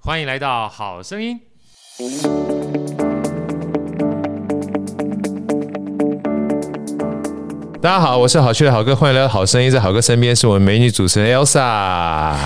欢迎来到好声音。大家好，我是好趣的好哥，欢迎来到好声音。在好哥身边是我们美女主持人 Elsa。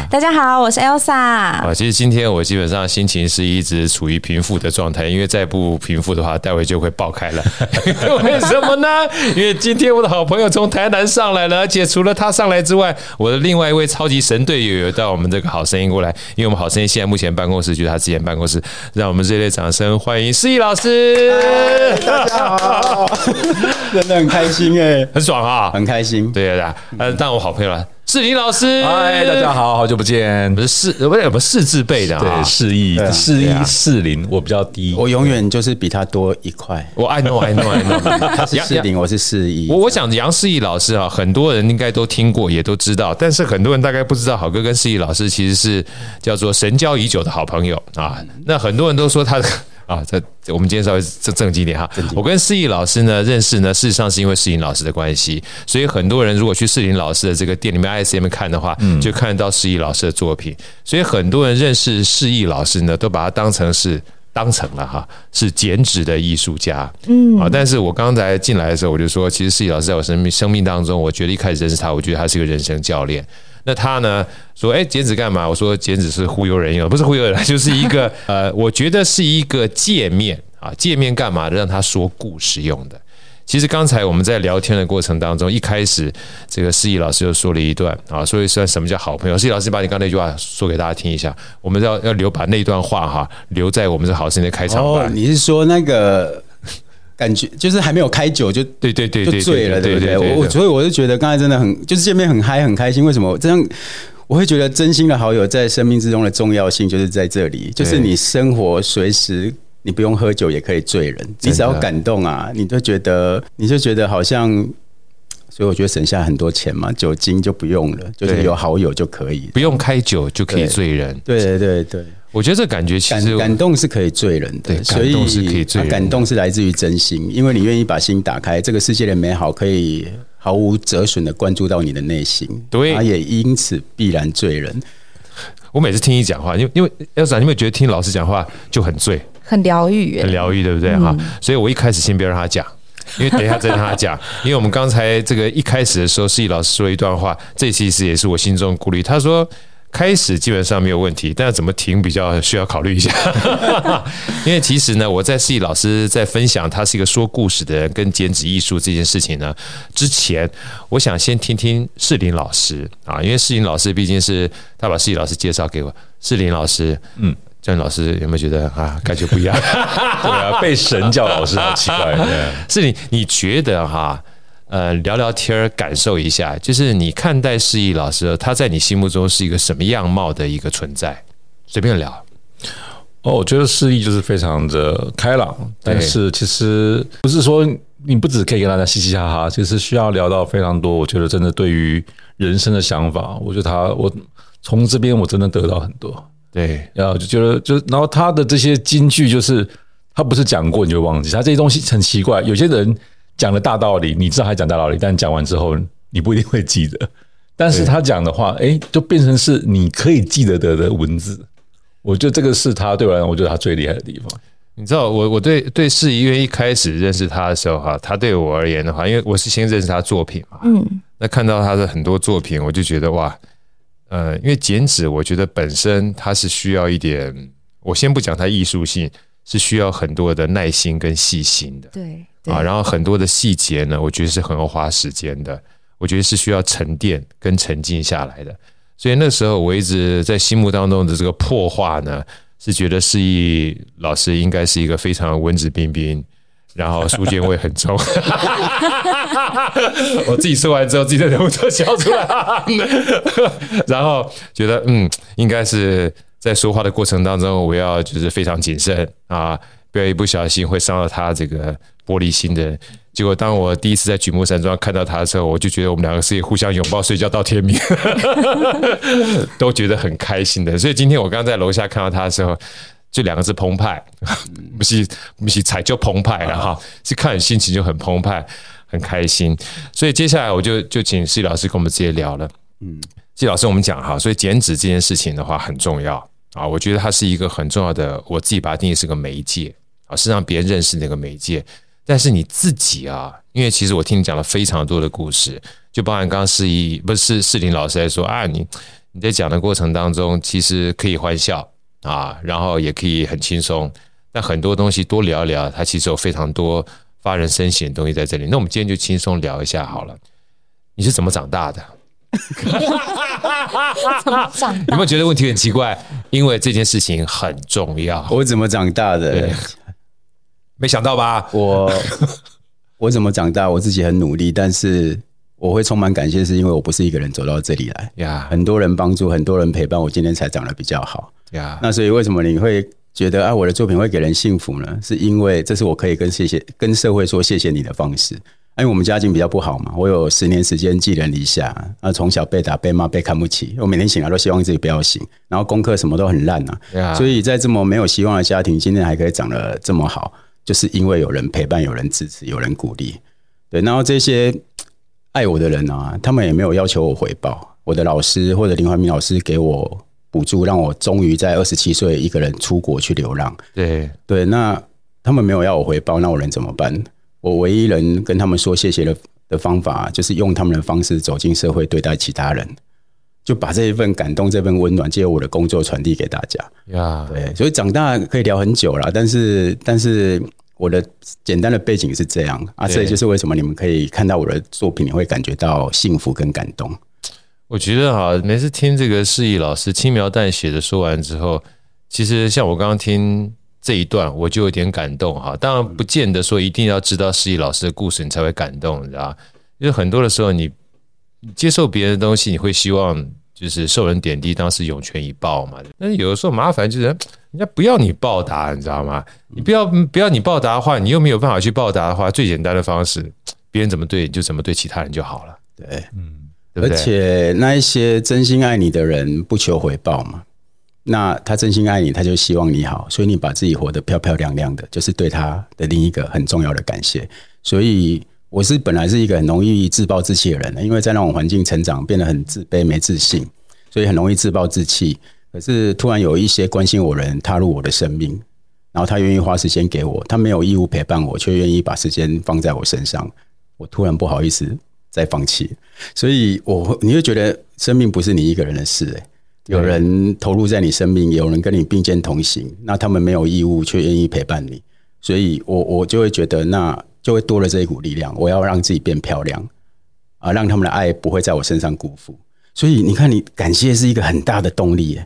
大家好，我是 Elsa。啊，其实今天我基本上心情是一直处于平复的状态，因为再不平复的话，待会就会爆开了。为什么呢？因为今天我的好朋友从台南上来了，而且除了他上来之外，我的另外一位超级神队友也到我们这个好声音过来。因为我们好声音现在目前办公室就是他之前办公室，让我们热烈掌声欢迎士毅老师。大家好，真的很开心哎。爽啊，很开心。对啊，呃，当我好朋友了，世林老师，嗨，大家好，好久不见。不是世，不是不是士字辈的啊，士毅，士毅，士林，我比较低，我永远就是比他多一块。我 I know I know I know，他是世林，我是士毅。我我想杨世毅老师啊，很多人应该都听过，也都知道，但是很多人大概不知道，好哥跟士毅老师其实是叫做神交已久的好朋友啊。那很多人都说他的。啊，这我们今天稍微正正经一点哈。我跟世义老师呢认识呢，事实上是因为士林老师的关系，所以很多人如果去士林老师的这个店里面 ISM 看的话，就看得到世义老师的作品。所以很多人认识世义老师呢，都把他当成是当成了哈，是剪纸的艺术家。嗯，啊，但是我刚才进来的时候，我就说，其实世义老师在我生命生命当中，我觉得一开始认识他，我觉得他是个人生教练。那他呢说，哎，剪纸干嘛？我说剪纸是忽悠人用，不是忽悠人，就是一个 呃，我觉得是一个界面啊，界面干嘛的？让他说故事用的。其实刚才我们在聊天的过程当中，一开始这个士毅老师就说了一段啊，所以算什么叫好朋友？士毅老师把你刚才那句话说给大家听一下，我们要要留把那段话哈留在我们这好声音的开场白。哦，你是说那个？感觉就是还没有开酒就对对对，就醉了，对不对？我我所以我就觉得刚才真的很就是见面很嗨很开心。为什么这样？我会觉得真心的好友在生命之中的重要性就是在这里，就是你生活随时你不用喝酒也可以醉人，你只要感动啊，你就觉得你就觉得好像，所以我觉得省下很多钱嘛，酒精就不用了，就是有好友就可以，不用开酒就可以醉人。对对对对。我觉得这感觉其实感感动是可以醉人的，对，感动是可以醉人的，感动是来自于真心，因为你愿意把心打开，这个世界的美好可以毫无折损的灌注到你的内心，对，他也因此必然醉人。我每次听你讲话，因为因为 Elsa，你有没有觉得听老师讲话就很醉，很疗愈，很疗愈，对不对？哈、嗯，所以我一开始先不要让他讲，因为等一下再让他讲，因为我们刚才这个一开始的时候，士毅老师说一段话，这其实也是我心中顾虑。他说。开始基本上没有问题，但是怎么停比较需要考虑一下。因为其实呢，我在示意老师在分享他是一个说故事的人跟剪纸艺术这件事情呢之前，我想先听听世林老师啊，因为世林老师毕竟是他把世林老师介绍给我。世林老师，嗯，这位老师有没有觉得啊，感觉不一样？对啊，被神叫老师好奇怪。士林，你觉得哈？呃，聊聊天儿，感受一下，就是你看待释义老师，他在你心目中是一个什么样貌的一个存在？随便聊。哦，我觉得释义就是非常的开朗，但是其实不是说你不只可以跟大家嘻嘻哈哈，其实需要聊到非常多。我觉得真的对于人生的想法，我觉得他，我从这边我真的得到很多。对，然后就觉得，就然后他的这些金句，就是他不是讲过你就忘记，他这些东西很奇怪，有些人。讲了大道理，你知道他讲大道理，但讲完之后你不一定会记得。但是他讲的话，哎，就变成是你可以记得的的文字。我觉得这个是他对我来讲，我觉得他最厉害的地方。你知道，我我对对士毅，因为一开始认识他的时候哈，他对我而言的话，因为我是先认识他作品嘛，嗯，那看到他的很多作品，我就觉得哇，呃，因为剪纸，我觉得本身它是需要一点，我先不讲它艺术性，是需要很多的耐心跟细心的，对。啊，然后很多的细节呢，我觉得是很要花时间的，我觉得是需要沉淀跟沉静下来的。所以那时候我一直在心目当中的这个破话呢，是觉得士毅老师应该是一个非常文质彬彬，然后书卷味很重。我自己说完之后，自己的忍不住笑出来。然后觉得嗯，应该是在说话的过程当中，我要就是非常谨慎啊，不要一不小心会伤到他这个玻璃心的。结果当我第一次在举目山庄看到他的时候，我就觉得我们两个是互相拥抱睡觉到天明，都觉得很开心的。所以今天我刚刚在楼下看到他的时候，就两个字澎湃，不是不是踩就澎湃了哈，是看心情就很澎湃，很开心。所以接下来我就就请施老师跟我们直接聊了。嗯，施老师，我们讲哈，所以减脂这件事情的话很重要啊，我觉得它是一个很重要的，我自己把它定义是个媒介啊，是让别人认识那个媒介。但是你自己啊，因为其实我听你讲了非常多的故事，就包含刚刚施仪不是世林老师在说啊，你你在讲的过程当中，其实可以欢笑啊，然后也可以很轻松，但很多东西多聊一聊，它其实有非常多发人深省的东西在这里。那我们今天就轻松聊一下好了。你是怎么长大的？怎么长大？有没有觉得问题很奇怪？因为这件事情很重要。我怎么长大的？没想到吧？我我怎么长大？我自己很努力，但是我会充满感谢，是因为我不是一个人走到这里来呀。很多人帮助，很多人陪伴，我今天才长得比较好呀。那所以为什么你会觉得啊，我的作品会给人幸福呢？是因为这是我可以跟谢谢跟社会说谢谢你的方式。因为我们家境比较不好嘛，我有十年时间寄人篱下，啊，从小被打、被骂、被看不起，我每天醒来都希望自己不要醒，然后功课什么都很烂啊。Yeah. 所以在这么没有希望的家庭，今天还可以长得这么好。就是因为有人陪伴，有人支持，有人鼓励，对。然后这些爱我的人啊，他们也没有要求我回报。我的老师或者林怀民老师给我补助，让我终于在二十七岁一个人出国去流浪。对对，那他们没有要我回报，那我能怎么办？我唯一能跟他们说谢谢的的方法，就是用他们的方式走进社会，对待其他人。就把这一份感动、这份温暖，借由我的工作传递给大家。呀，对，所以长大可以聊很久了，但是，但是我的简单的背景是这样啊，这也就是为什么你们可以看到我的作品，你会感觉到幸福跟感动。我觉得哈，每次听这个施仪老师轻描淡写的说完之后，其实像我刚刚听这一段，我就有点感动哈。当然，不见得说一定要知道施仪老师的故事，你才会感动，你知道？因为很多的时候你。接受别人的东西，你会希望就是受人点滴，当时涌泉以报嘛。但是有的时候麻烦就是人家不要你报答，你知道吗？你不要不要你报答的话，你又没有办法去报答的话，最简单的方式，别人怎么对你就怎么对其他人就好了。对，嗯，对不对？而且那一些真心爱你的人不求回报嘛，那他真心爱你，他就希望你好，所以你把自己活得漂漂亮亮的，就是对他的另一个很重要的感谢。所以。我是本来是一个很容易自暴自弃的人，因为在那种环境成长，变得很自卑、没自信，所以很容易自暴自弃。可是突然有一些关心我的人踏入我的生命，然后他愿意花时间给我，他没有义务陪伴我，却愿意把时间放在我身上，我突然不好意思再放弃。所以我你会觉得生命不是你一个人的事，欸，有人投入在你生命，有人跟你并肩同行，那他们没有义务却愿意陪伴你，所以我我就会觉得那。就会多了这一股力量，我要让自己变漂亮啊，让他们的爱不会在我身上辜负。所以你看，你感谢是一个很大的动力，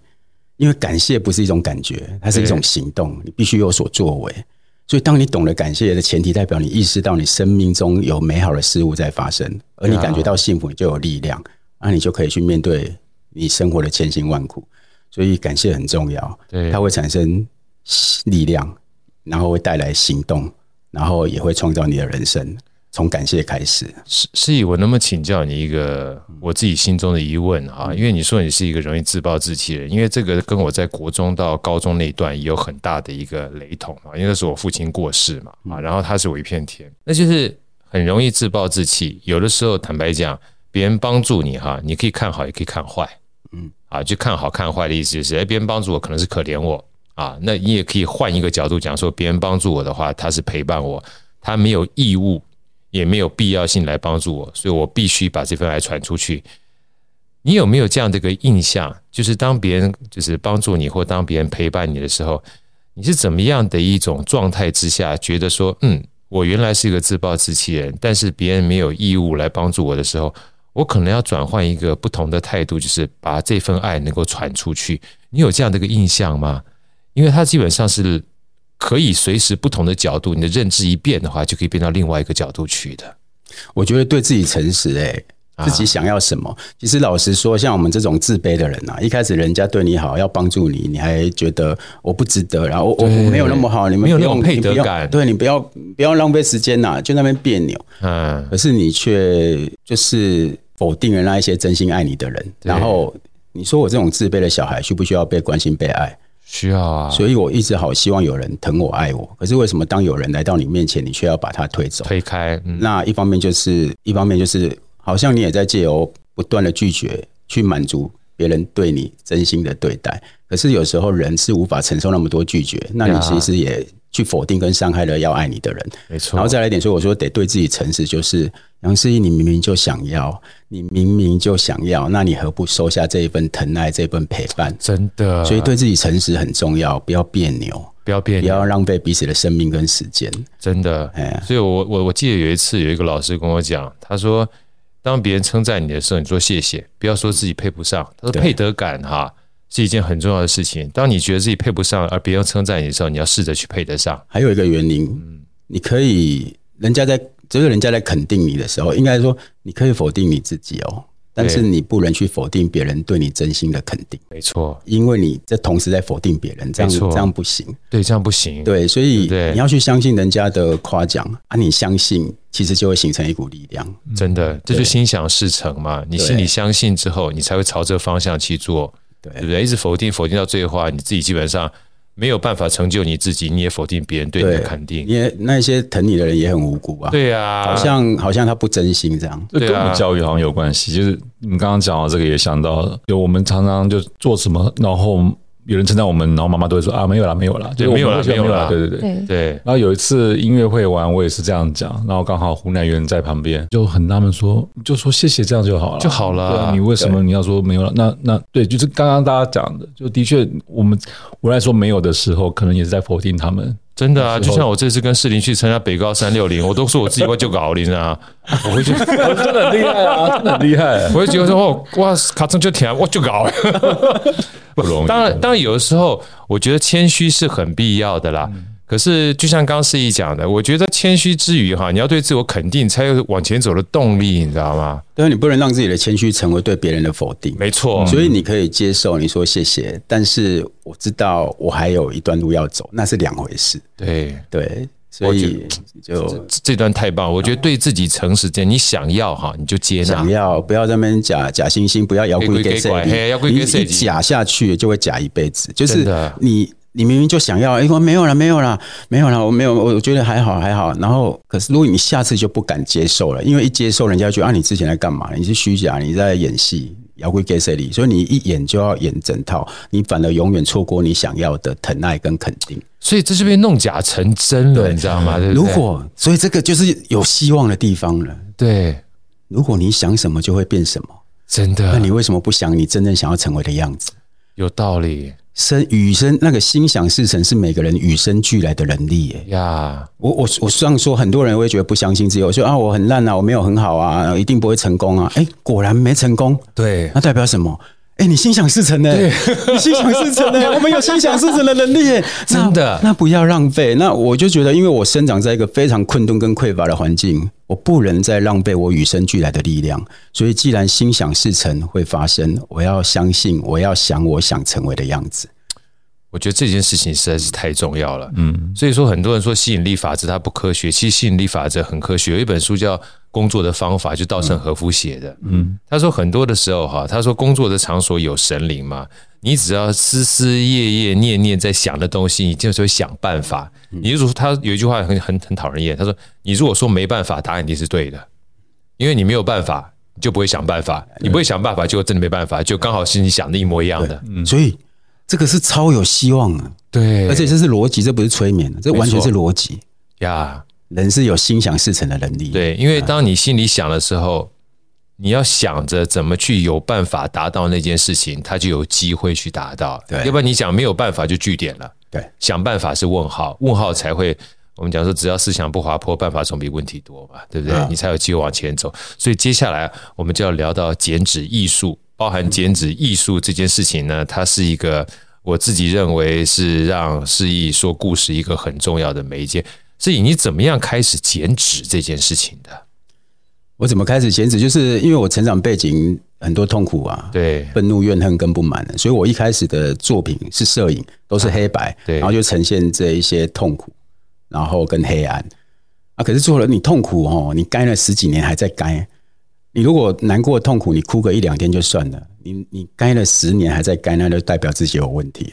因为感谢不是一种感觉，它是一种行动，你必须有所作为。所以，当你懂得感谢的前提，代表你意识到你生命中有美好的事物在发生，而你感觉到幸福，你就有力量，那你就可以去面对你生活的千辛万苦。所以，感谢很重要，它会产生力量，然后会带来行动。然后也会创造你的人生，从感谢开始。是是以，我能不能请教你一个我自己心中的疑问啊？因为你说你是一个容易自暴自弃的人，因为这个跟我在国中到高中那一段也有很大的一个雷同啊。因为那是我父亲过世嘛啊，然后他是我一片天，那就是很容易自暴自弃。有的时候坦白讲，别人帮助你哈，你可以看好，也可以看坏，嗯啊，就看好看坏的意思就是，哎，别人帮助我可能是可怜我。啊，那你也可以换一个角度讲，说别人帮助我的话，他是陪伴我，他没有义务，也没有必要性来帮助我，所以我必须把这份爱传出去。你有没有这样的一个印象？就是当别人就是帮助你，或当别人陪伴你的时候，你是怎么样的一种状态之下，觉得说，嗯，我原来是一个自暴自弃人，但是别人没有义务来帮助我的时候，我可能要转换一个不同的态度，就是把这份爱能够传出去。你有这样的一个印象吗？因为它基本上是可以随时不同的角度，你的认知一变的话，就可以变到另外一个角度去的。我觉得对自己诚实，哎，自己想要什么。啊、其实老实说，像我们这种自卑的人啊，一开始人家对你好，要帮助你，你还觉得我不值得，然后我我没有那么好，你们没有那种配得感，对你不要不要浪费时间呐、啊，就那边别扭。嗯，可是你却就是否定了那一些真心爱你的人，然后你说我这种自卑的小孩，需不需要被关心被爱？需要啊，所以我一直好希望有人疼我爱我。可是为什么当有人来到你面前，你却要把他推走、推开？嗯、那一方面就是，一方面就是，好像你也在借由不断的拒绝，去满足别人对你真心的对待。可是有时候人是无法承受那么多拒绝，那你其实也去否定跟伤害了要爱你的人。没错。然后再来一点说，我说得对自己诚实，就是杨思怡，你明明就想要。你明明就想要，那你何不收下这一份疼爱，这一份陪伴？真的，所以对自己诚实很重要，不要别扭，不要别扭，不要浪费彼此的生命跟时间。真的，哎，所以我我我记得有一次有一个老师跟我讲，他说，当别人称赞你的时候，你说谢谢，不要说自己配不上。他说配得感哈是一件很重要的事情。当你觉得自己配不上，而别人称赞你的时候，你要试着去配得上。还有一个原因，嗯，你可以人家在只有人家在肯定你的时候，应该说你可以否定你自己哦。但是你不能去否定别人对你真心的肯定，没错，因为你这同时在否定别人，这样这样不行，对，这样不行，对，所以你要去相信人家的夸奖啊，你相信，其实就会形成一股力量，真的，这就心想事成嘛。你心里相信之后，你才会朝这个方向去做，对不对？一直否定否定到最后，你自己基本上。没有办法成就你自己，你也否定别人对你的肯定。因为那些疼你的人也很无辜啊。对啊，好像好像他不真心这样。这跟我们教育好像有关系。就是你刚刚讲到这个，也想到，就我们常常就做什么，然后。有人称赞我们，然后妈妈都会说啊，没有啦，没有啦，就没有啦，没有啦，对对对对。然后有一次音乐会玩，我也是这样讲，然后刚好湖南人在旁边，就很纳闷说，就说谢谢，这样就好了，就好了。你为什么你要说没有了？那那对，就是刚刚大家讲的，就的确，我们我来说没有的时候，可能也是在否定他们。真的啊，就像我这次跟世林去参加北高三六零，我都说我自己会就搞零啊，我会觉得 真的很厉害啊，真的很厉害。我会觉得说哦，哇，卡通就甜，我就搞。不容易。当然，当然有的时候，我觉得谦虚是很必要的啦。可是，就像刚刚思逸讲的，我觉得谦虚之余哈，你要对自我肯定，才有往前走的动力，你知道吗？对，你不能让自己的谦虚成为对别人的否定。没错，所以你可以接受你说谢谢，但是我知道我还有一段路要走，那是两回事。对对，所以就这，这段太棒，我觉得对自己诚实点，你想要哈，你就接纳，想要不要在那边假假惺惺，不要摇滚给谁，你一假下去就会假一辈子，就是你。你明明就想要，哎，我没有了，没有了，没有了，我没有，我觉得还好，还好。然后，可是如果你下次就不敢接受了，因为一接受，人家就觉得啊，你之前在干嘛？你是虚假，你在演戏，要归给谁里？所以你一演就要演整套，你反而永远错过你想要的疼爱跟肯定。所以这就被弄假成真了，你知道吗？对对，如果，所以这个就是有希望的地方了。对，如果你想什么就会变什么，真的。那你为什么不想你真正想要成为的样子？有道理。生与生那个心想事成是每个人与生俱来的能力耶呀！我我我这样说，很多人会觉得不相信自己，我说啊，我很烂啊，我没有很好啊，一定不会成功啊！哎，果然没成功，对，那代表什么？哎，你心想事成呢？对，你心想事成呢？我们有心想事成的能力，真的。那不要浪费。那我就觉得，因为我生长在一个非常困顿跟匮乏的环境，我不能再浪费我与生俱来的力量。所以，既然心想事成会发生，我要相信，我要想我想成为的样子。我觉得这件事情实在是太重要了。嗯，所以说很多人说吸引力法则它不科学，其实吸引力法则很科学。有一本书叫工作的方法，就稻盛和夫写的。嗯，他说很多的时候哈，他说工作的场所有神灵嘛，你只要思思夜夜念念在想的东西，你就是会想办法。你就说他有一句话很很很讨人厌，他说你如果说没办法，答案一定是对的，因为你没有办法，你就不会想办法，你不会想办法，就真的没办法，就刚好是你想的一模一样的。嗯，所以这个是超有希望的。对，而且这是逻辑，这不是催眠，这完全是逻辑呀。人是有心想事成的能力。对，因为当你心里想的时候，你要想着怎么去有办法达到那件事情，他就有机会去达到。对，要不然你讲没有办法就据点了。对，想办法是问号，问号才会。我们讲说，只要思想不滑坡，办法总比问题多嘛，对不对？你才有机会往前走。所以接下来我们就要聊到剪纸艺术，包含剪纸艺术这件事情呢，它是一个我自己认为是让思逸说故事一个很重要的媒介。所以，你怎么样开始剪纸这件事情的？我怎么开始减脂？就是因为我成长背景很多痛苦啊，对，愤怒、怨恨跟不满，所以我一开始的作品是摄影，都是黑白，对，然后就呈现这一些痛苦，然后跟黑暗啊。可是做了你痛苦哦，你干了十几年还在干。你如果难过痛苦，你哭个一两天就算了。你你干了十年还在干，那就代表自己有问题。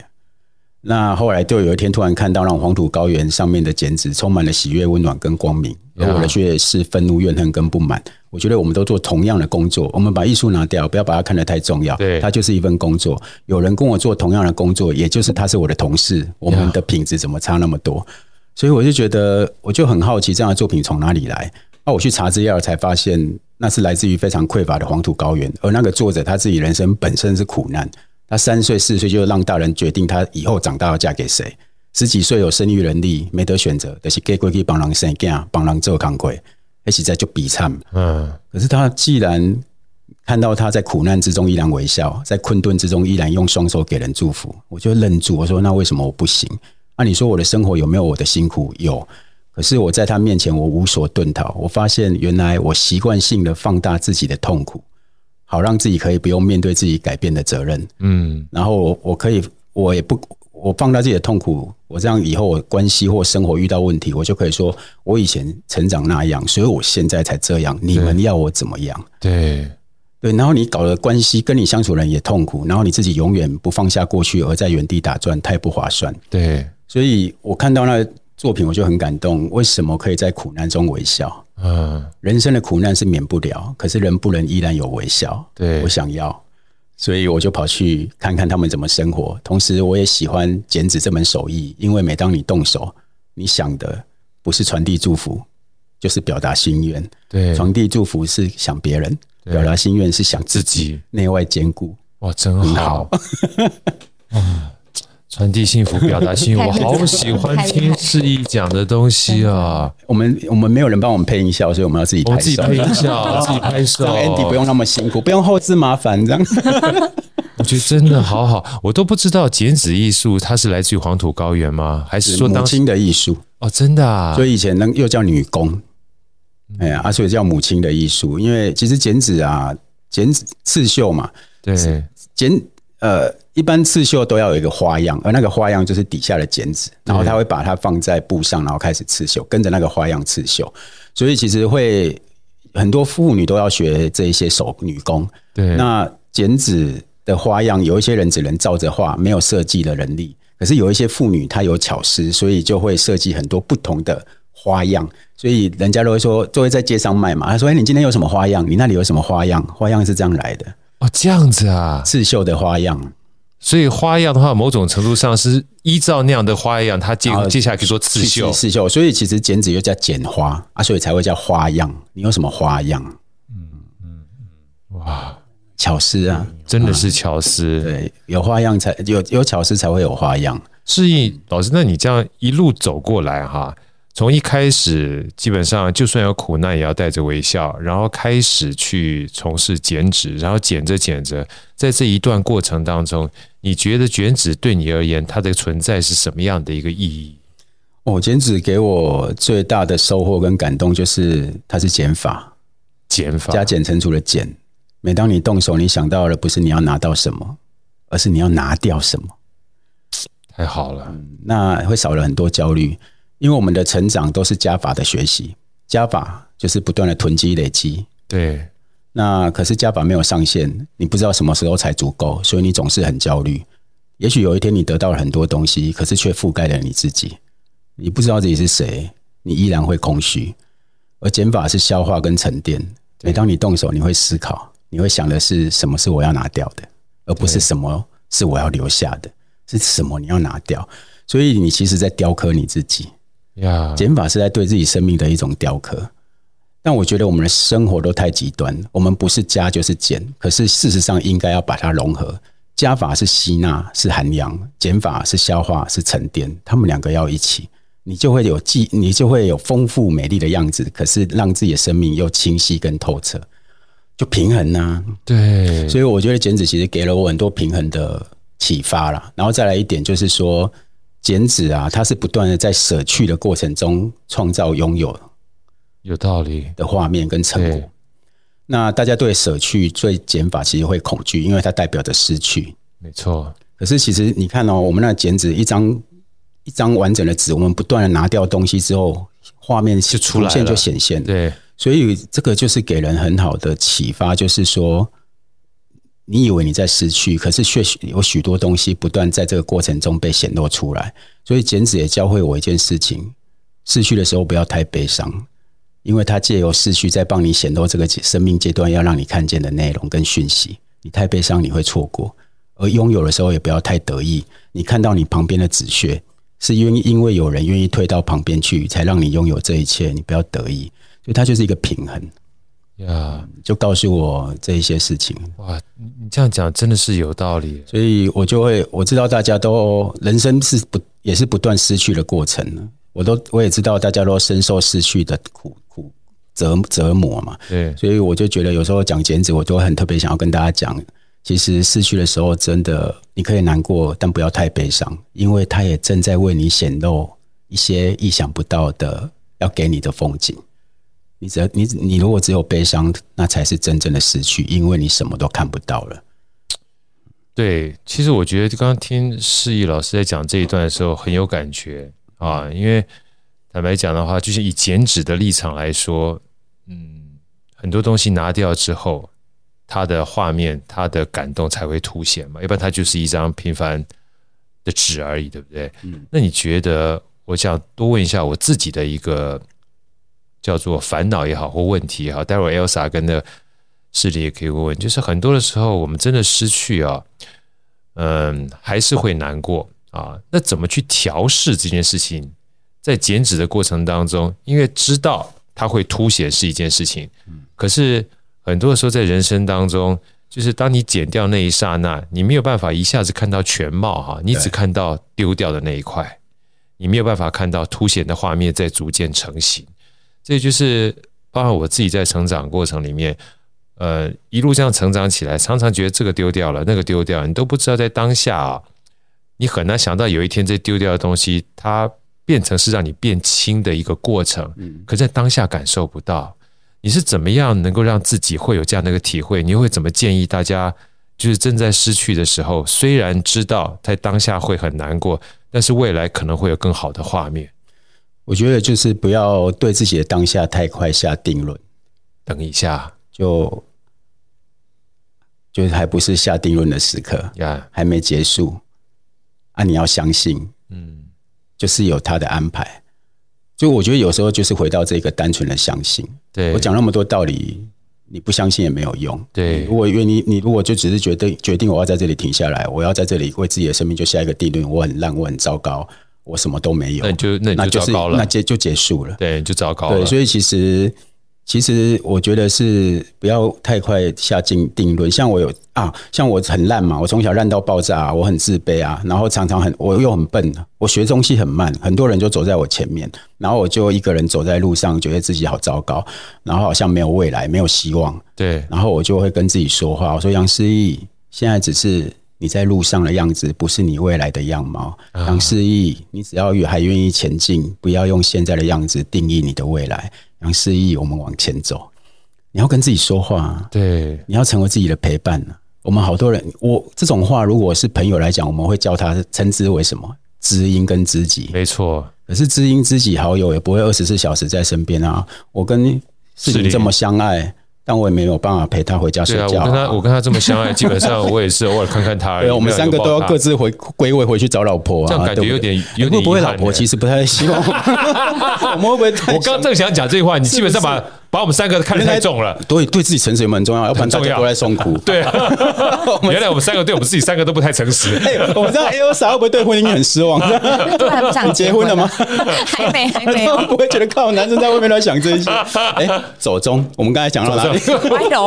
那后来就有一天突然看到让黄土高原上面的剪纸充满了喜悦、温暖跟光明，而我的却是愤怒、怨恨跟不满。我觉得我们都做同样的工作，我们把艺术拿掉，不要把它看得太重要。对，它就是一份工作。有人跟我做同样的工作，也就是他是我的同事，我们的品质怎么差那么多？所以我就觉得，我就很好奇这样的作品从哪里来。那我去查资料才发现。那是来自于非常匮乏的黄土高原，而那个作者他自己人生本身是苦难。他三岁四岁就让大人决定他以后长大要嫁给谁，十几岁有生育能力没得选择，就是给过去帮人生囝，帮人做工课，而且在就比惨。嗯，可是他既然看到他在苦难之中依然微笑，在困顿之中依然用双手给人祝福，我就愣住。我说：“那为什么我不行？”那你说我的生活有没有我的辛苦？有。可是我在他面前，我无所遁逃。我发现原来我习惯性的放大自己的痛苦，好让自己可以不用面对自己改变的责任。嗯，然后我我可以，我也不，我放大自己的痛苦，我这样以后我关系或生活遇到问题，我就可以说我以前成长那样，所以我现在才这样。你们要我怎么样？对对，然后你搞的关系跟你相处的人也痛苦，然后你自己永远不放下过去，而在原地打转，太不划算。对，所以我看到那。作品我就很感动，为什么可以在苦难中微笑？嗯，人生的苦难是免不了，可是人不能依然有微笑。对，我想要，所以我就跑去看看他们怎么生活。同时，我也喜欢剪纸这门手艺，因为每当你动手，你想的不是传递祝福，就是表达心愿。对，传递祝福是想别人，表达心愿是想自己，内外兼顾。哇，真好。嗯 传递幸福，表达幸福，我好喜欢听士毅讲的东西啊！我们我们没有人帮我们配音效，所以我们要自己拍。自己配音效，自己拍摄。Andy 不用那么辛苦，不用后制麻烦这样。我觉得真的好好，我都不知道剪纸艺术它是来自于黄土高原吗？还是说母亲的艺术？哦，真的啊！所以以前呢又叫女工，哎呀，啊，所以叫母亲的艺术。因为其实剪纸啊，剪纸刺绣嘛，对，剪呃。一般刺绣都要有一个花样，而那个花样就是底下的剪纸，然后他会把它放在布上，然后开始刺绣，跟着那个花样刺绣。所以其实会很多妇女都要学这一些手女工。对，那剪纸的花样，有一些人只能照着画，没有设计的能力。可是有一些妇女她有巧思，所以就会设计很多不同的花样。所以人家都会说，就会在街上卖嘛。他说：“哎，你今天有什么花样？你那里有什么花样？花样是这样来的哦，这样子啊，刺绣的花样。”所以花样的话，某种程度上是依照那样的花样，它接接下来可以说刺绣。刺绣，所以其实剪纸又叫剪花啊，所以才会叫花样。你有什么花样？嗯嗯嗯，哇，巧思啊，真的是巧思。对，有花样才有有巧思才会有花样。士毅老师，那你这样一路走过来哈？从一开始，基本上就算有苦难，也要带着微笑，然后开始去从事剪纸，然后剪着剪着，在这一段过程当中，你觉得剪纸对你而言，它的存在是什么样的一个意义？哦，剪纸给我最大的收获跟感动，就是它是减法，减法加减乘除的减。每当你动手，你想到的不是你要拿到什么，而是你要拿掉什么。太好了，嗯，那会少了很多焦虑。因为我们的成长都是加法的学习，加法就是不断的囤积累积。对，那可是加法没有上限，你不知道什么时候才足够，所以你总是很焦虑。也许有一天你得到了很多东西，可是却覆盖了你自己，你不知道自己是谁，你依然会空虚。而减法是消化跟沉淀。每当你动手，你会思考，你会想的是什么是我要拿掉的，而不是什么是我要留下的，是什么你要拿掉。所以你其实在雕刻你自己。呀，减法是在对自己生命的一种雕刻，但我觉得我们的生活都太极端，我们不是加就是减，可是事实上应该要把它融合。加法是吸纳，是涵养；减法是消化，是沉淀。他们两个要一起，你就会有既，你就会有丰富美丽的样子，可是让自己的生命又清晰跟透彻，就平衡呐。对，所以我觉得减脂其实给了我很多平衡的启发啦。然后再来一点就是说。剪纸啊，它是不断的在舍去的过程中创造拥有，有道理的画面跟成果。那大家对舍去、对减法其实会恐惧，因为它代表着失去。没错。可是其实你看哦，我们那剪纸一张一张完整的纸，我们不断的拿掉东西之后，画面就出现就显现。对，所以这个就是给人很好的启发，就是说，你以为你在失去，可是却有许多东西不断在这个过程中被显露出来。所以剪纸也教会我一件事情：失去的时候不要太悲伤，因为它借由失去在帮你显露这个生命阶段要让你看见的内容跟讯息。你太悲伤，你会错过。而拥有的时候也不要太得意。你看到你旁边的纸屑，是因为因为有人愿意退到旁边去，才让你拥有这一切。你不要得意，所以它就是一个平衡。呀，就告诉我这一些事情。哇，你这样讲真的是有道理。所以我就会我知道大家都人生是不也是不断失去的过程呢。我都我也知道大家都深受失去的苦苦折折磨嘛。对，所以我就觉得有时候讲剪纸，我都很特别想要跟大家讲。其实失去的时候，真的你可以难过，但不要太悲伤，因为它也正在为你显露一些意想不到的要给你的风景。你只要你你如果只有悲伤，那才是真正的失去，因为你什么都看不到了。对，其实我觉得刚刚听释义老师在讲这一段的时候，很有感觉啊，因为坦白讲的话，就是以剪纸的立场来说，嗯，很多东西拿掉之后。它的画面，它的感动才会凸显嘛，要不然它就是一张平凡的纸而已，对不对？嗯。那你觉得，我想多问一下我自己的一个叫做烦恼也好，或问题也好，待会儿 Elsa 跟那士毅也可以问问，就是很多的时候，我们真的失去啊，嗯，还是会难过啊。那怎么去调试这件事情？在剪纸的过程当中，因为知道它会凸显是一件事情，可是。很多的时候，在人生当中，就是当你剪掉那一刹那，你没有办法一下子看到全貌哈，你只看到丢掉的那一块，你没有办法看到凸显的画面在逐渐成型。这就是包括我自己在成长过程里面，呃，一路这样成长起来，常常觉得这个丢掉了，那个丢掉了，你都不知道在当下啊，你很难想到有一天这丢掉的东西，它变成是让你变轻的一个过程，嗯可在当下感受不到。你是怎么样能够让自己会有这样的一个体会？你又会怎么建议大家？就是正在失去的时候，虽然知道在当下会很难过，但是未来可能会有更好的画面。我觉得就是不要对自己的当下太快下定论。等一下，就就是还不是下定论的时刻呀，还没结束啊！你要相信，嗯，就是有他的安排。就我觉得有时候就是回到这个单纯的相信。对，我讲那么多道理，你不相信也没有用。对，如果愿意，你如果就只是决定决定我要在这里停下来，我要在这里为自己的生命就下一个定论，我很烂，我很糟糕，我什么都没有，那就那就糟糕了，那就就结束了。对，就糟糕了。对，所以其实。其实我觉得是不要太快下定定论。像我有啊，像我很烂嘛，我从小烂到爆炸，我很自卑啊，然后常常很我又很笨，我学东西很慢，很多人就走在我前面，然后我就一个人走在路上，觉得自己好糟糕，然后好像没有未来，没有希望。对，然后我就会跟自己说话，我说杨思义，现在只是你在路上的样子，不是你未来的样貌。杨士毅，你只要还愿意前进，不要用现在的样子定义你的未来。杨士毅，我们往前走。你要跟自己说话，对，你要成为自己的陪伴。我们好多人，我这种话，如果是朋友来讲，我们会叫他称之为什么？知音跟知己，没错。可是知音、知己、好友也不会二十四小时在身边啊。我跟士毅这么相爱。但我也没有办法陪他回家睡觉。对啊，我跟他，我跟他这么相爱，基本上我也是偶尔看看他。对，我们三个都要各自回归位回去找老婆啊。这样感觉有点有点会不会老婆其实不太希望。我们会不会太？我刚正想讲这句话，你基本上把把我们三个看得太重了。对，对自己诚实也蛮重要，要不然大家都在送苦。对啊，原来我们三个对我们自己三个都不太诚实。我们知道 Elsa 会不会对婚姻很失望？都还不想结婚了吗？还没，还没。会不会觉得靠男生在外面乱想这些？哎，走中，我们刚才讲到哪里？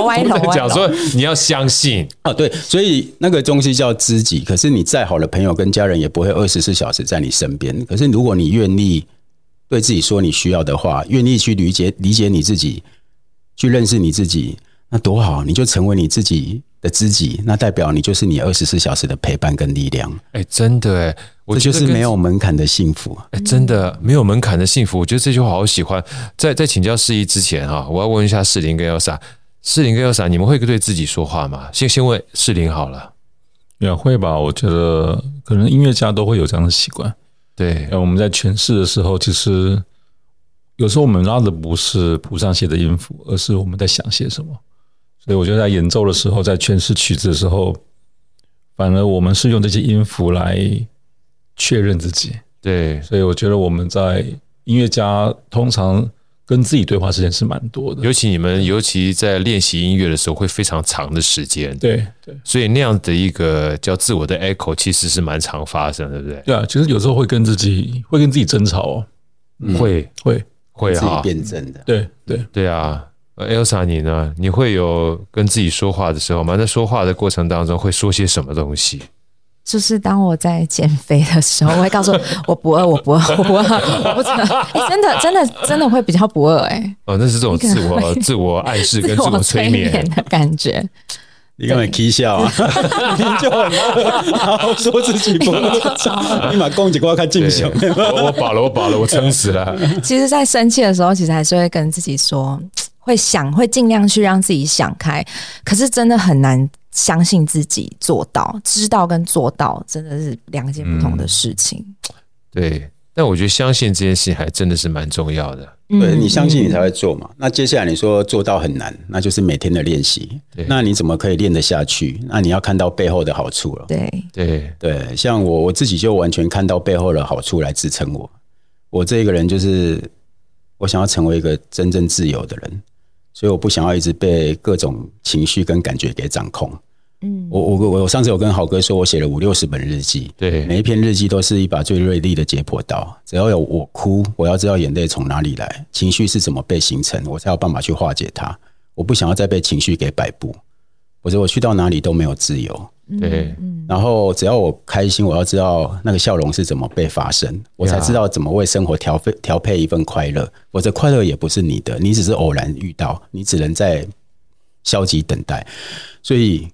歪楼。讲说你要相信啊，对，所以那个东西叫知己。可是你再好的朋友跟家人也不会二十四小时在你身边。可是如果你愿意对自己说你需要的话，愿意去理解理解你自己，去认识你自己，那多好！你就成为你自己的知己，那代表你就是你二十四小时的陪伴跟力量。哎，真的哎，这就是没有门槛的幸福。哎，真的没有门槛的幸福。我觉得这句话好喜欢。在在请教士毅之前哈，我要问一下世林跟 Elsa。士林跟 Elsa，你们会对自己说话吗？先先问世林好了。也会吧，我觉得可能音乐家都会有这样的习惯。对，我们在诠释的时候，其实有时候我们拉的不是谱上写的音符，而是我们在想些什么。所以我觉得在演奏的时候，在诠释曲子的时候，反而我们是用这些音符来确认自己。对，所以我觉得我们在音乐家通常。跟自己对话时间是蛮多的，尤其你们尤其在练习音乐的时候，会非常长的时间。对对，所以那样的一个叫自我的 echo，其实是蛮常发生，对不对？对啊，其实有时候会跟自己会跟自己争吵哦，会会会啊，自己辩证的。对对对啊，Elsa 你呢？你会有跟自己说话的时候吗？在说话的过程当中，会说些什么东西？就是当我在减肥的时候，我会告诉我，我不饿，我不饿，我不饿，我不饿。哎，真的，真的，真的会比较不饿哎、欸。哦，那是这种自我、自我暗示跟自我催眠的感觉。你根本 k 笑啊？明明就很饿，然后说自己不饿，立马攻击过来看进雄。我饱了，我饱了，我撑死了。其实，在生气的时候，其实还是会跟自己说，会想，会尽量去让自己想开。可是，真的很难。相信自己做到，知道跟做到真的是两件不同的事情。嗯、对，但我觉得相信这件事情还真的是蛮重要的。对，你相信你才会做嘛。那接下来你说做到很难，那就是每天的练习。那你怎么可以练得下去？那你要看到背后的好处了。对对对，像我我自己就完全看到背后的好处来支撑我。我这个人就是我想要成为一个真正自由的人，所以我不想要一直被各种情绪跟感觉给掌控。嗯，我我我上次有跟豪哥说，我写了五六十本日记，对，每一篇日记都是一把最锐利的解剖刀。只要有我哭，我要知道眼泪从哪里来，情绪是怎么被形成，我才有办法去化解它。我不想要再被情绪给摆布，否则我去到哪里都没有自由。对，然后只要我开心，我要知道那个笑容是怎么被发生，我才知道怎么为生活调配调配一份快乐。否则快乐也不是你的，你只是偶然遇到，你只能在消极等待。所以。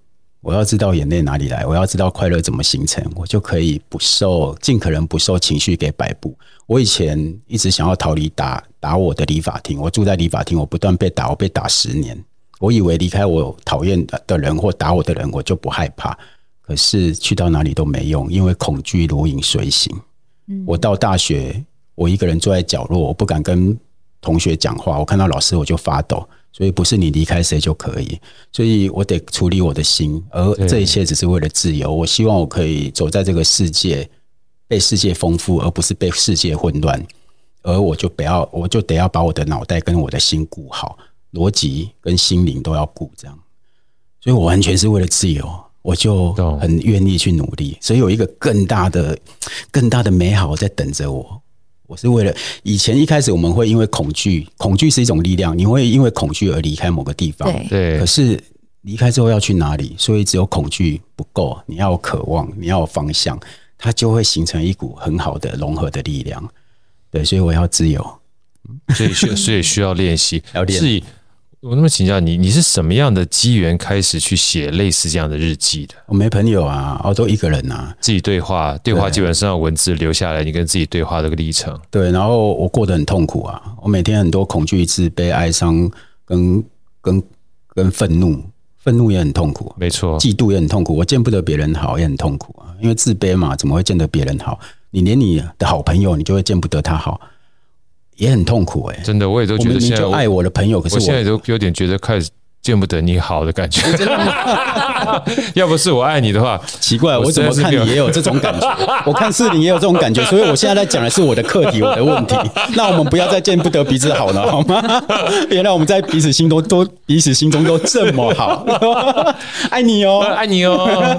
我要知道眼泪哪里来，我要知道快乐怎么形成，我就可以不受，尽可能不受情绪给摆布。我以前一直想要逃离打打我的理发厅，我住在理发厅，我不断被打，我被打十年。我以为离开我讨厌的人或打我的人，我就不害怕。可是去到哪里都没用，因为恐惧如影随形。我到大学，我一个人坐在角落，我不敢跟同学讲话，我看到老师我就发抖。所以不是你离开谁就可以，所以我得处理我的心，而这一切只是为了自由。我希望我可以走在这个世界，被世界丰富，而不是被世界混乱。而我就不要，我就得要把我的脑袋跟我的心顾好，逻辑跟心灵都要顾，这样。所以我完全是为了自由，我就很愿意去努力。所以有一个更大的、更大的美好在等着我。我是为了以前一开始我们会因为恐惧，恐惧是一种力量，你会因为恐惧而离开某个地方。对。可是离开之后要去哪里？所以只有恐惧不够，你要有渴望，你要有方向，它就会形成一股很好的融合的力量。对，所以我要自由，所以需所以需要练习，要练。我那么请教你，你是什么样的机缘开始去写类似这样的日记的？我没朋友啊，我都一个人啊，自己对话，对话基本上文字留下来，你跟自己对话的个历程。对，然后我过得很痛苦啊，我每天很多恐惧、自卑、哀伤，跟跟跟愤怒，愤怒也很痛苦，没错，嫉妒也很痛苦，我见不得别人好也很痛苦啊，因为自卑嘛，怎么会见得别人好？你连你的好朋友，你就会见不得他好。也很痛苦哎、欸，真的，我也都觉得现在爱我的朋友，可是我，我现在都有点觉得开始见不得你好的感觉。要不是我爱你的话，奇怪，我怎么看你也有这种感觉？我看士林也有这种感觉，所以我现在在讲的是我的课题，我的问题。那我们不要再见不得彼此好了，好吗？原来我们在彼此心中都彼此心中都这么好，爱你哦，爱你哦。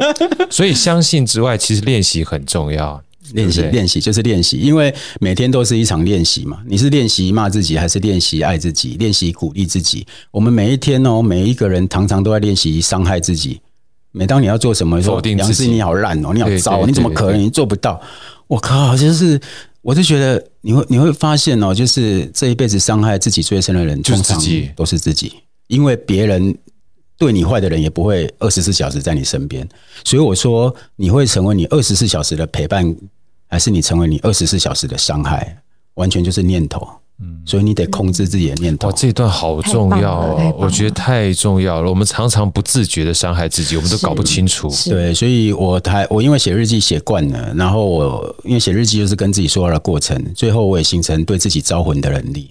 所以相信之外，其实练习很重要。练习，练习就是练习，因为每天都是一场练习嘛。你是练习骂自己，还是练习爱自己？练习鼓励自己。我们每一天哦，每一个人常常都在练习伤害自己。每当你要做什么，说杨思，你好烂哦，你好糟，你怎么可能？你做不到？我靠，就是，我就觉得你会你会发现哦，就是这一辈子伤害自己最深的人，就是自己，都是自己。因为别人对你坏的人，也不会二十四小时在你身边。所以我说，你会成为你二十四小时的陪伴。还是你成为你二十四小时的伤害，完全就是念头。嗯，所以你得控制自己的念头。哇，这一段好重要哦，我觉得太重要了。我们常常不自觉的伤害自己，我们都搞不清楚。对，所以我还我因为写日记写惯了，然后我因为写日记就是跟自己说话的过程，最后我也形成对自己招魂的能力。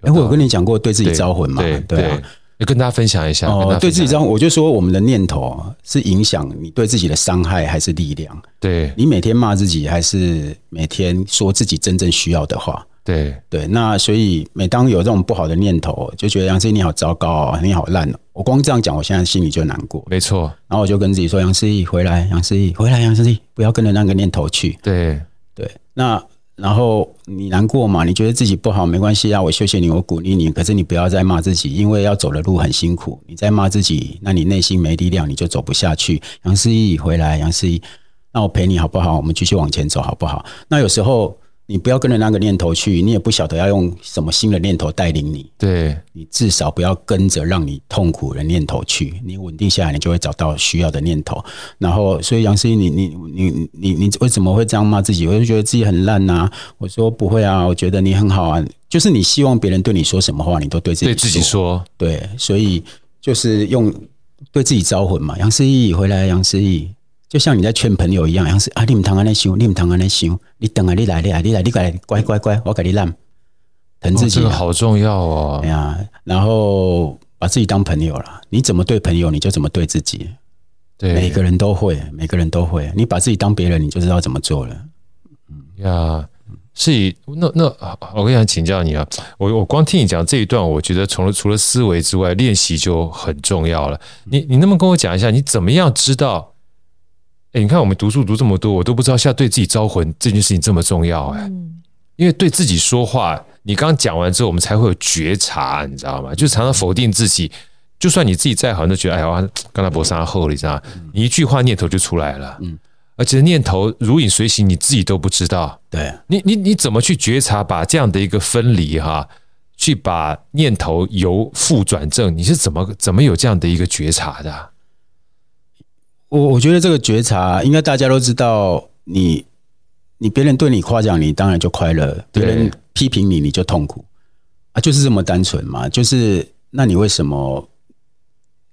哎，我有跟你讲过对自己招魂嘛？对，对啊。跟大家分享一下哦，对自己这样，我就说我们的念头是影响你对自己的伤害还是力量？对，你每天骂自己，还是每天说自己真正需要的话？对对，那所以每当有这种不好的念头，就觉得杨思义你好糟糕啊，你好烂哦。我光这样讲，我现在心里就难过。没错，然后我就跟自己说：杨思义回来，杨思义回来，杨思义不要跟着那个念头去。对对，那。然后你难过嘛？你觉得自己不好，没关系啊，我谢谢你，我鼓励你。可是你不要再骂自己，因为要走的路很辛苦。你再骂自己，那你内心没力量，你就走不下去。杨思义回来，杨思义，那我陪你好不好？我们继续往前走好不好？那有时候。你不要跟着那个念头去，你也不晓得要用什么新的念头带领你。对，你至少不要跟着让你痛苦的念头去。你稳定下来，你就会找到需要的念头。然后，所以杨思怡，你你你你你你为什么会这样骂自己？我就觉得自己很烂呐。我说不会啊，我觉得你很好啊。就是你希望别人对你说什么话，你都对自己对自己说。对，所以就是用对自己招魂嘛。杨思怡回来，杨思仪。就像你在劝朋友一样，像是啊，你们堂安那修，你们堂安那修，你等啊，你来，你来，你来，你来，乖乖乖，我给你让，疼自己，这个好重要哦。哎呀，然后把自己当朋友了，你怎么对朋友，你就怎么对自己。对，每个人都会，每个人都会。你把自己当别人，你就知道怎么做了。嗯呀，是以那那我想请教你啊，我我光听你讲这一段，我觉得除了除了思维之外，练习就很重要了。你你能不能跟我讲一下，你怎么样知道？哎，你看我们读书读这么多，我都不知道现在对自己招魂这件事情这么重要哎。因为对自己说话，你刚刚讲完之后，我们才会有觉察，你知道吗？就常常否定自己，就算你自己再好，都觉得哎呀，刚才博三后你知道，你一句话念头就出来了，嗯，而且念头如影随形，你自己都不知道。对，你你你怎么去觉察，把这样的一个分离哈，去把念头由负转正，你是怎么怎么有这样的一个觉察的？我我觉得这个觉察，应该大家都知道你。你你别人对你夸奖你，当然就快乐；别人批评你，你就痛苦啊，就是这么单纯嘛。就是那你为什么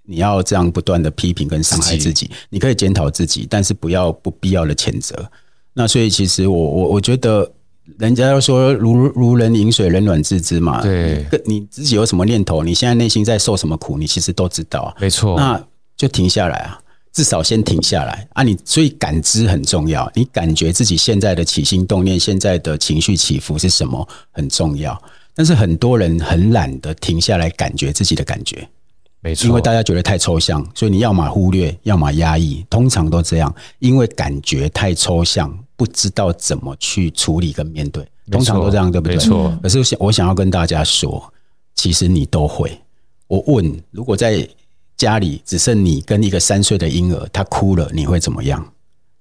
你要这样不断的批评跟伤害自己？你可以检讨自己，但是不要不必要的谴责。那所以其实我我我觉得，人家要说如如人饮水，冷暖自知嘛。对，你自己有什么念头，你现在内心在受什么苦，你其实都知道。没错，那就停下来啊。至少先停下来啊！你所以感知很重要，你感觉自己现在的起心动念、现在的情绪起伏是什么很重要。但是很多人很懒得停下来感觉自己的感觉，没错，因为大家觉得太抽象，所以你要么忽略，要么压抑，通常都这样，因为感觉太抽象，不知道怎么去处理跟面对，通常都这样，对不对？没错。可是我想我想要跟大家说，其实你都会。我问，如果在家里只剩你跟一个三岁的婴儿，他哭了，你会怎么样？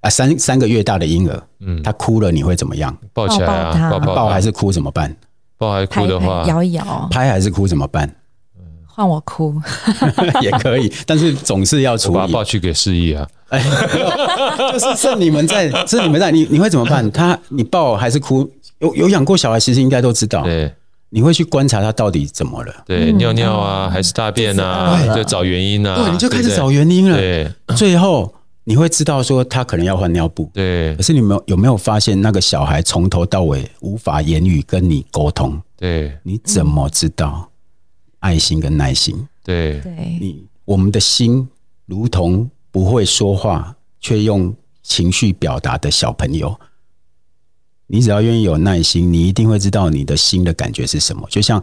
啊，三三个月大的婴儿，嗯，他哭了，你会怎么样？抱起来啊，抱抱，抱还是哭怎么办？抱还是哭的话，摇一摇，拍还是哭怎么办？换我哭 也可以，但是总是要处理。把抱去给示意啊！哎，就是剩你们在，是你们在，你你会怎么办？他你抱还是哭？有有养过小孩，其实应该都知道。对。你会去观察他到底怎么了？对，尿尿啊，还是大便啊？就找原因啊。对，你就开始找原因了。对，最后你会知道说他可能要换尿布。对，可是你们有没有发现那个小孩从头到尾无法言语跟你沟通？对，你怎么知道爱心跟耐心？对，你我们的心如同不会说话却用情绪表达的小朋友。你只要愿意有耐心，你一定会知道你的心的感觉是什么。就像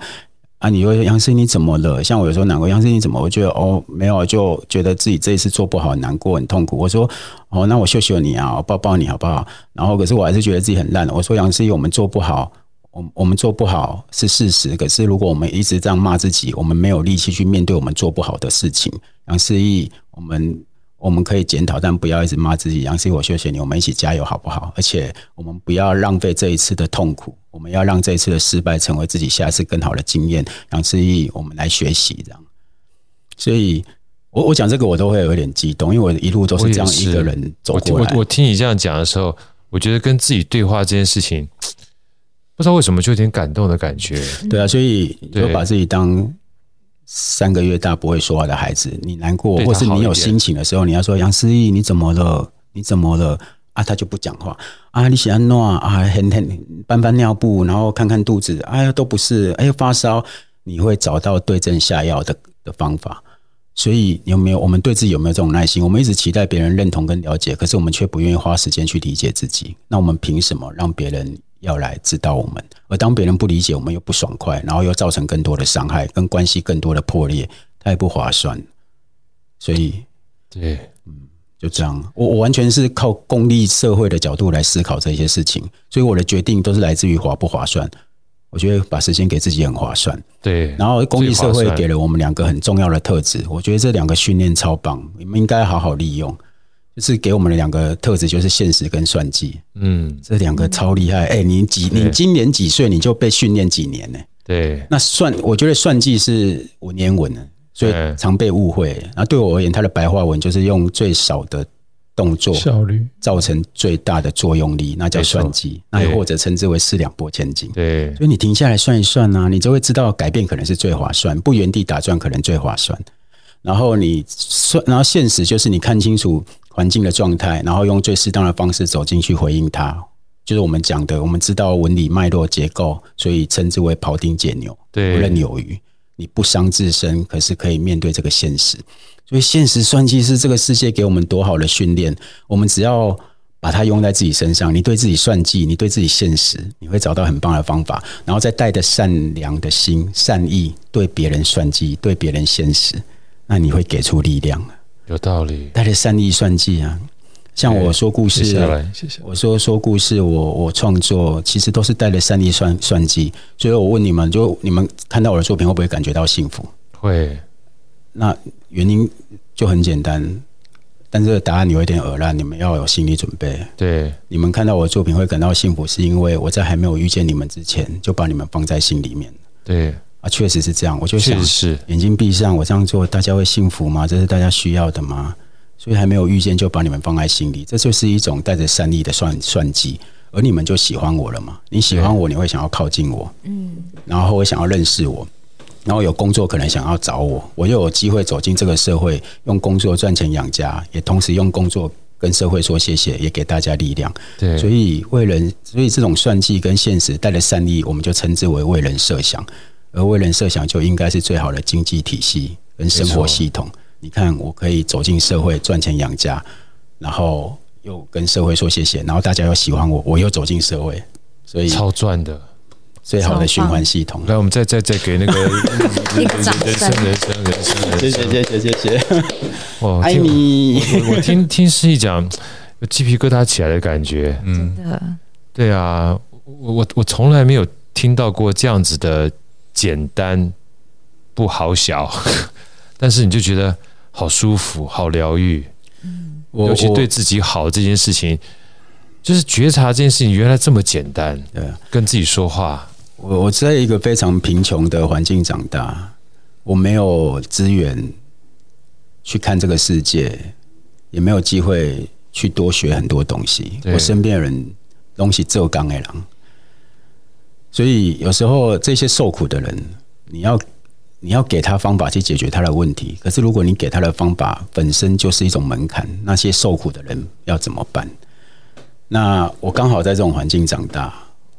啊，你会说杨师你怎么了？像我有时候难过，杨师你怎么？我觉得哦，没有，就觉得自己这一次做不好，难过，很痛苦。我说哦，那我秀秀你啊，我抱抱你好不好？然后可是我还是觉得自己很烂。我说杨师，我们做不好，我我们做不好是事实。可是如果我们一直这样骂自己，我们没有力气去面对我们做不好的事情。杨师义，我们。我们可以检讨，但不要一直骂自己。杨思，我谢谢你，我们一起加油，好不好？而且我们不要浪费这一次的痛苦，我们要让这一次的失败成为自己下次更好的经验。杨思义，我们来学习，这样。所以，我我讲这个，我都会有点激动，因为我一路都是这样一个人走过来。我我，我听你这样讲的时候，我觉得跟自己对话这件事情，不知道为什么就有点感动的感觉。对啊，所以就把自己当三个月大不会说话的孩子，你难过或是你有心情的时候，你要说杨思义，你怎么了？你怎么了？啊，他就不讲话啊，你喜欢诺啊，很很搬搬尿布，然后看看肚子，哎呀，都不是，哎呀，发烧，你会找到对症下药的的方法。所以有没有我们对自己有没有这种耐心？我们一直期待别人认同跟了解，可是我们却不愿意花时间去理解自己。那我们凭什么让别人要来指导我们？而当别人不理解我们又不爽快，然后又造成更多的伤害，跟关系更多的破裂，太不划算。所以，对，嗯，就这样。我我完全是靠功利社会的角度来思考这些事情，所以我的决定都是来自于划不划算。我觉得把时间给自己很划算，对。然后公益社会给了我们两个很重要的特质，我觉得这两个训练超棒，你们应该好好利用。就是给我们的两个特质，就是现实跟算计。嗯，这两个超厉害。哎、欸，你几？你今年几岁？你就被训练几年呢？对。那算，我觉得算计是文言文，所以常被误会。然后对我而言，它的白话文就是用最少的。动作效率造成最大的作用力，那叫算计，那也或者称之为四两拨千斤。对，所以你停下来算一算呢、啊，你就会知道改变可能是最划算，不原地打转可能最划算。然后你算，然后现实就是你看清楚环境的状态，然后用最适当的方式走进去回应它，就是我们讲的，我们知道纹理脉络结构，所以称之为庖丁解牛，对，不论有余，你不伤自身，可是可以面对这个现实。所以，现实算计是这个世界给我们多好的训练。我们只要把它用在自己身上，你对自己算计，你对自己现实，你会找到很棒的方法。然后再带着善良的心、善意，对别人算计，对别人现实，那你会给出力量。有道理，带着善意算计啊！像我说故事，谢谢。我说说故事，我我创作，其实都是带着善意算算计。所以我问你们，就你们看到我的作品，会不会感觉到幸福？会。那原因就很简单，但这个答案有一点耳烂，你们要有心理准备。对，你们看到我的作品会感到幸福，是因为我在还没有遇见你们之前，就把你们放在心里面。对啊，确实是这样。我就想，是眼睛闭上，我这样做，大家会幸福吗？这是大家需要的吗？所以还没有遇见，就把你们放在心里，这就是一种带着善意的算算计。而你们就喜欢我了嘛？你喜欢我，你会想要靠近我，嗯，然后会想要认识我。然后有工作可能想要找我，我又有机会走进这个社会，用工作赚钱养家，也同时用工作跟社会说谢谢，也给大家力量。对，所以为人，所以这种算计跟现实带着善意，我们就称之为为人设想。而为人设想就应该是最好的经济体系跟生活系统。你看，我可以走进社会赚钱养家，然后又跟社会说谢谢，然后大家又喜欢我，我又走进社会，所以超赚的。最好的循环系统。来，我们再再再给那个人生人生人生人生，谢谢谢谢谢谢。哇，爱你！我听听师义讲，有鸡皮疙瘩起来的感觉。嗯，真的。对啊，我我我从来没有听到过这样子的简单不好小，但是你就觉得好舒服，好疗愈。嗯，尤其对自己好这件事情，就是觉察这件事情原来这么简单。对，跟自己说话。我我在一个非常贫穷的环境长大，我没有资源去看这个世界，也没有机会去多学很多东西。我身边的人东西只有刚爱郎，所以有时候这些受苦的人，你要你要给他方法去解决他的问题。可是如果你给他的方法本身就是一种门槛，那些受苦的人要怎么办？那我刚好在这种环境长大。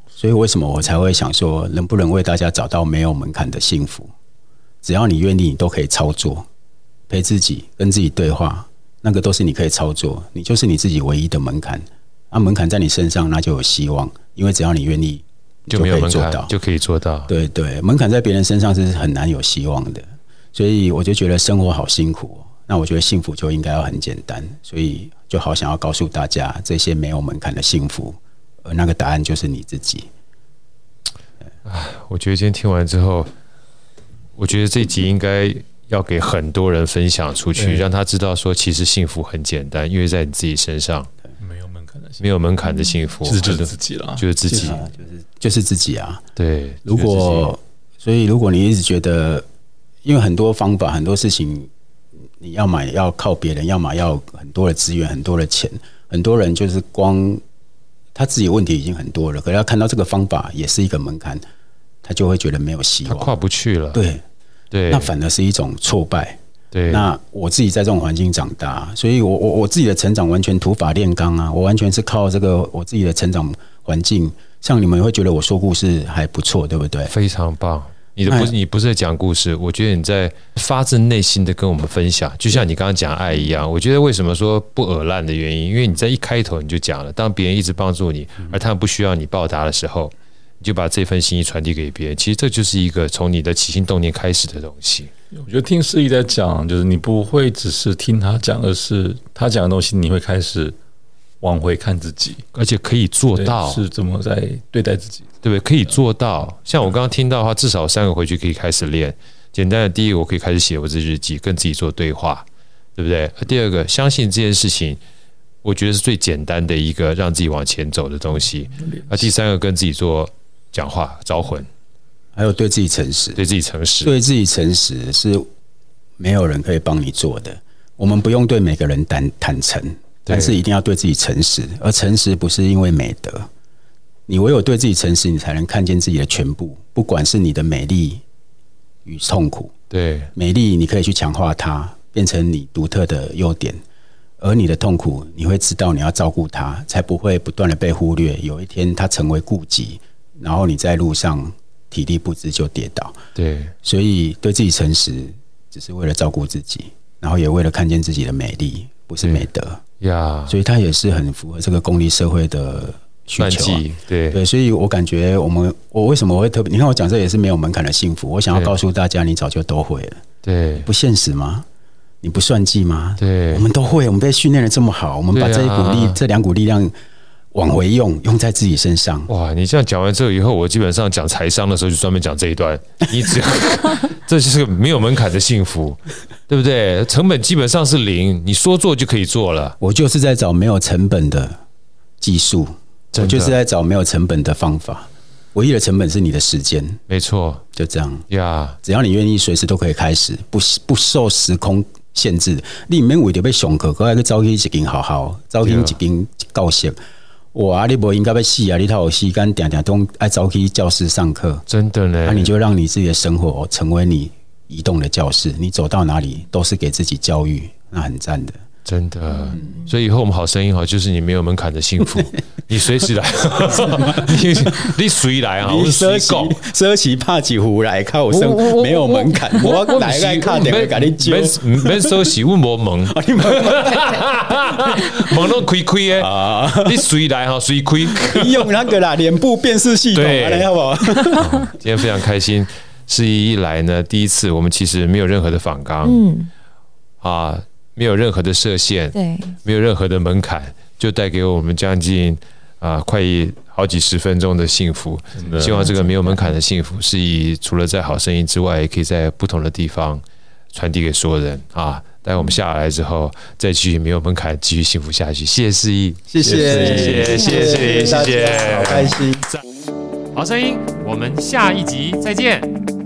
所以，为什么我才会想说，能不能为大家找到没有门槛的幸福？只要你愿意，你都可以操作，陪自己，跟自己对话，那个都是你可以操作。你就是你自己唯一的门槛。那门槛在你身上，那就有希望，因为只要你愿意，就没有门槛，就可以做到。对对，门槛在别人身上是很难有希望的。所以，我就觉得生活好辛苦。那我觉得幸福就应该要很简单。所以，就好想要告诉大家，这些没有门槛的幸福。而那个答案就是你自己。唉，我觉得今天听完之后，我觉得这集应该要给很多人分享出去，让他知道说，其实幸福很简单，因为在你自己身上，没有门槛的，没有门槛的幸福，就是就是自己了，就是自己，就是就是自己啊。对，如果所以，如果你一直觉得，因为很多方法、很多事情，你要么要靠别人，要么要很多的资源、很多的钱，很多人就是光。他自己问题已经很多了，可是他看到这个方法也是一个门槛，他就会觉得没有希望，他跨不去了。对对，那反而是一种挫败。对，那我自己在这种环境长大，所以我我我自己的成长完全土法炼钢啊，我完全是靠这个我自己的成长环境。像你们会觉得我说故事还不错，对不对？非常棒。你的不是你不是在讲故事，我觉得你在发自内心的跟我们分享，就像你刚刚讲爱一样。我觉得为什么说不耳烂的原因，因为你在一开头你就讲了，当别人一直帮助你，而他们不需要你报答的时候，你就把这份心意传递给别人。其实这就是一个从你的起心动念开始的东西。我觉得听士毅在讲，就是你不会只是听他讲，而是他讲的东西，你会开始往回看自己，而且可以做到是怎么在对待自己，对不对？可以做到。像我刚刚听到的话，至少三个回去可以开始练。简单的，第一个我可以开始写我的日记，跟自己做对话，对不对？第二个，相信这件事情，我觉得是最简单的一个让自己往前走的东西。啊第三个，跟自己做讲话，招魂。还有对自己诚实，对自己诚实，对自己诚实是没有人可以帮你做的。我们不用对每个人坦坦诚，但是一定要对自己诚实。而诚实不是因为美德，你唯有对自己诚实，你才能看见自己的全部，不管是你的美丽与痛苦。对，美丽你可以去强化它，变成你独特的优点；而你的痛苦，你会知道你要照顾它，才不会不断的被忽略。有一天，它成为痼疾，然后你在路上。体力不支就跌倒，对，所以对自己诚实，只是为了照顾自己，然后也为了看见自己的美丽，不是美德呀。所以他也是很符合这个功利社会的需求啊。对对，所以我感觉我们，我为什么会特别？你看我讲这也是没有门槛的幸福。我想要告诉大家，你早就都会了。对，不现实吗？你不算计吗？对，我们都会，我们被训练的这么好，我们把这一股力，这两股力量。往回用，用在自己身上。哇！你这样讲完这个以后，我基本上讲财商的时候就专门讲这一段。你只要，这就是个没有门槛的幸福，对不对？成本基本上是零，你说做就可以做了。我就是在找没有成本的技术，我就是在找没有成本的方法。唯一的成本是你的时间，没错，就这样呀。只要你愿意，随时都可以开始，不不受时空限制。你免为着要上课，可还去招去一间好好，招去一间教室。哇！你不应该被戏啊！你套有戏干点点都爱早去教室上课，真的呢。那你就让你自己的生活成为你移动的教室，你走到哪里都是给自己教育，那很赞的。真的，所以以后我们好声音好，就是你没有门槛的幸福，你随时来，你 你随来啊！你奢侈奢侈怕几壶来看我生，没有门槛，我来来看点会给你教。没没奢侈，问我门，门都亏亏耶啊！你随来哈，随亏，你用那个啦，脸部辨识系统，来好不好？今天非常开心，士毅一来呢，第一次我们其实没有任何的反纲，嗯啊。没有任何的设限，对，没有任何的门槛，就带给我们将近啊快一好几十分钟的幸福。希望这个没有门槛的幸福，是以除了在好声音之外，也可以在不同的地方传递给所有人啊。待我们下来之后，再继续没有门槛，继续幸福下去。谢谢四意，谢谢，谢谢，谢谢，谢谢，好开心。好声音，我们下一集再见。